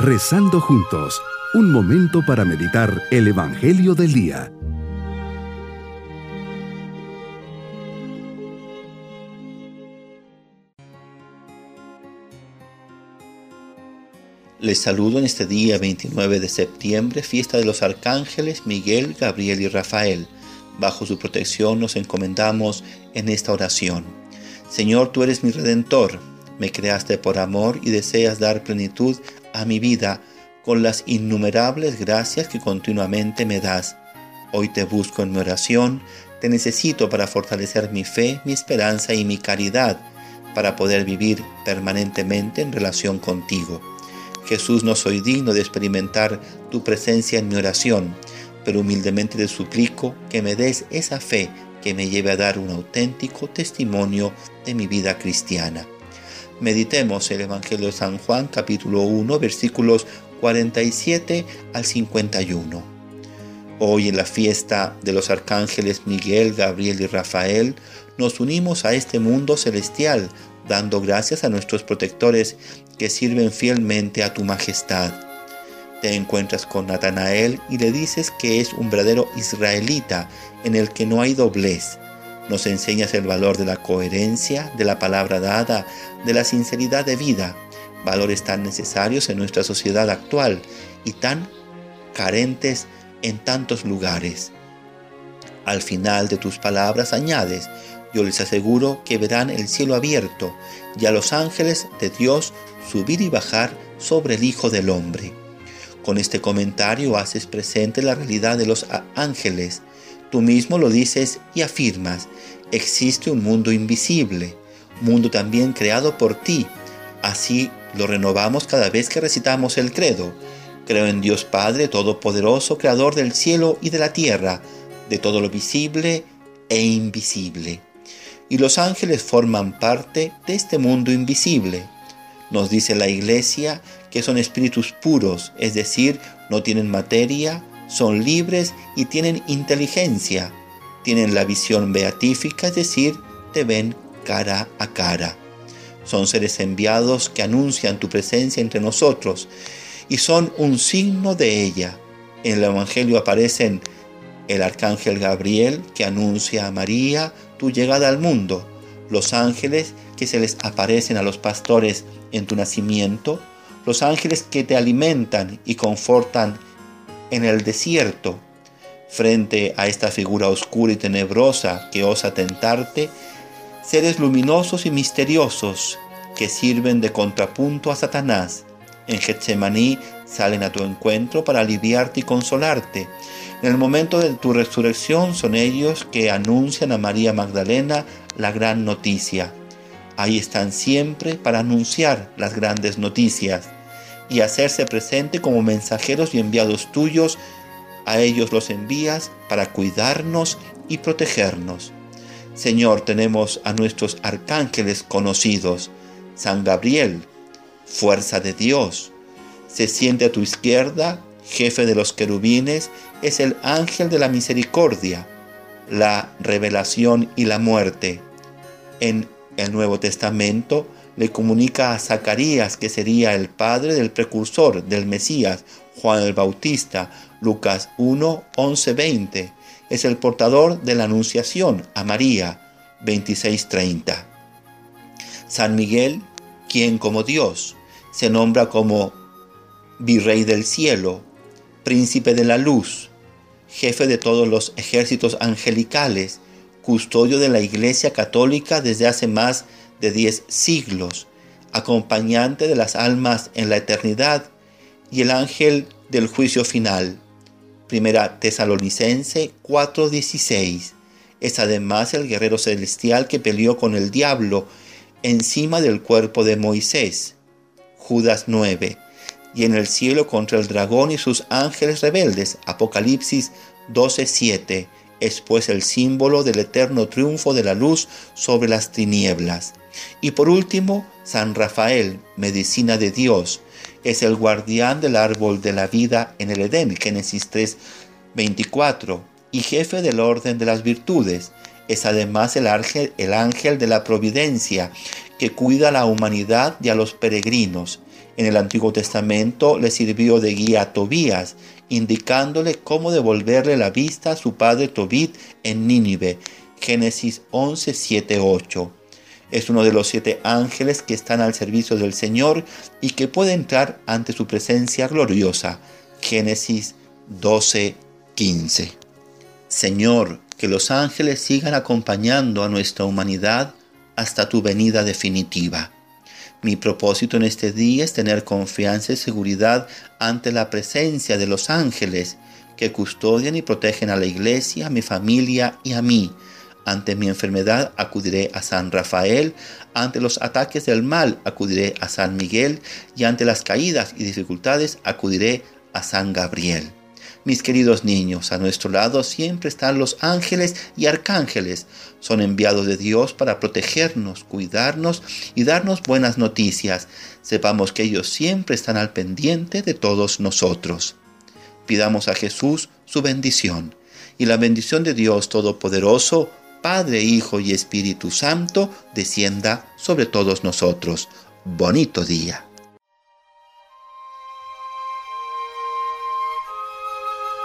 Rezando juntos, un momento para meditar el Evangelio del Día. Les saludo en este día 29 de septiembre, fiesta de los arcángeles Miguel, Gabriel y Rafael. Bajo su protección nos encomendamos en esta oración. Señor, tú eres mi redentor, me creaste por amor y deseas dar plenitud a mi vida con las innumerables gracias que continuamente me das. Hoy te busco en mi oración, te necesito para fortalecer mi fe, mi esperanza y mi caridad, para poder vivir permanentemente en relación contigo. Jesús, no soy digno de experimentar tu presencia en mi oración, pero humildemente te suplico que me des esa fe que me lleve a dar un auténtico testimonio de mi vida cristiana. Meditemos el Evangelio de San Juan capítulo 1 versículos 47 al 51. Hoy en la fiesta de los arcángeles Miguel, Gabriel y Rafael, nos unimos a este mundo celestial, dando gracias a nuestros protectores que sirven fielmente a tu majestad. Te encuentras con Natanael y le dices que es un verdadero israelita en el que no hay doblez nos enseñas el valor de la coherencia, de la palabra dada, de la sinceridad de vida, valores tan necesarios en nuestra sociedad actual y tan carentes en tantos lugares. Al final de tus palabras añades, yo les aseguro que verán el cielo abierto y a los ángeles de Dios subir y bajar sobre el Hijo del Hombre. Con este comentario haces presente la realidad de los ángeles, Tú mismo lo dices y afirmas, existe un mundo invisible, mundo también creado por ti. Así lo renovamos cada vez que recitamos el credo. Creo en Dios Padre Todopoderoso, Creador del cielo y de la tierra, de todo lo visible e invisible. Y los ángeles forman parte de este mundo invisible. Nos dice la Iglesia que son espíritus puros, es decir, no tienen materia, son libres y tienen inteligencia, tienen la visión beatífica, es decir, te ven cara a cara. Son seres enviados que anuncian tu presencia entre nosotros y son un signo de ella. En el Evangelio aparecen el arcángel Gabriel que anuncia a María tu llegada al mundo, los ángeles que se les aparecen a los pastores en tu nacimiento, los ángeles que te alimentan y confortan en el desierto, frente a esta figura oscura y tenebrosa que osa tentarte, seres luminosos y misteriosos que sirven de contrapunto a Satanás. En Getsemaní salen a tu encuentro para aliviarte y consolarte. En el momento de tu resurrección son ellos que anuncian a María Magdalena la gran noticia. Ahí están siempre para anunciar las grandes noticias y hacerse presente como mensajeros y enviados tuyos. A ellos los envías para cuidarnos y protegernos. Señor, tenemos a nuestros arcángeles conocidos. San Gabriel, fuerza de Dios. Se siente a tu izquierda, jefe de los querubines, es el ángel de la misericordia, la revelación y la muerte. En el Nuevo Testamento, le comunica a Zacarías que sería el padre del precursor del Mesías, Juan el Bautista, Lucas 1, 11, 20. Es el portador de la Anunciación a María, 26, 30. San Miguel, quien como Dios se nombra como Virrey del cielo, Príncipe de la luz, jefe de todos los ejércitos angelicales, custodio de la Iglesia Católica desde hace más de de diez siglos, acompañante de las almas en la eternidad y el ángel del juicio final. Primera Tesalonicense 4:16. Es además el guerrero celestial que peleó con el diablo encima del cuerpo de Moisés. Judas 9. Y en el cielo contra el dragón y sus ángeles rebeldes. Apocalipsis 12:7. Es pues el símbolo del eterno triunfo de la luz sobre las tinieblas. Y por último, San Rafael, medicina de Dios, es el guardián del árbol de la vida en el Edén, Génesis 3, 24, y jefe del orden de las virtudes. Es además el ángel, el ángel de la providencia, que cuida a la humanidad y a los peregrinos. En el Antiguo Testamento le sirvió de guía a Tobías, indicándole cómo devolverle la vista a su padre Tobit en Nínive. Génesis 11, 7, 8. Es uno de los siete ángeles que están al servicio del Señor y que puede entrar ante su presencia gloriosa. Génesis 12, 15. Señor, que los ángeles sigan acompañando a nuestra humanidad hasta tu venida definitiva. Mi propósito en este día es tener confianza y seguridad ante la presencia de los ángeles que custodian y protegen a la iglesia, a mi familia y a mí. Ante mi enfermedad acudiré a San Rafael, ante los ataques del mal acudiré a San Miguel y ante las caídas y dificultades acudiré a San Gabriel. Mis queridos niños, a nuestro lado siempre están los ángeles y arcángeles. Son enviados de Dios para protegernos, cuidarnos y darnos buenas noticias. Sepamos que ellos siempre están al pendiente de todos nosotros. Pidamos a Jesús su bendición. Y la bendición de Dios Todopoderoso, Padre, Hijo y Espíritu Santo, descienda sobre todos nosotros. Bonito día.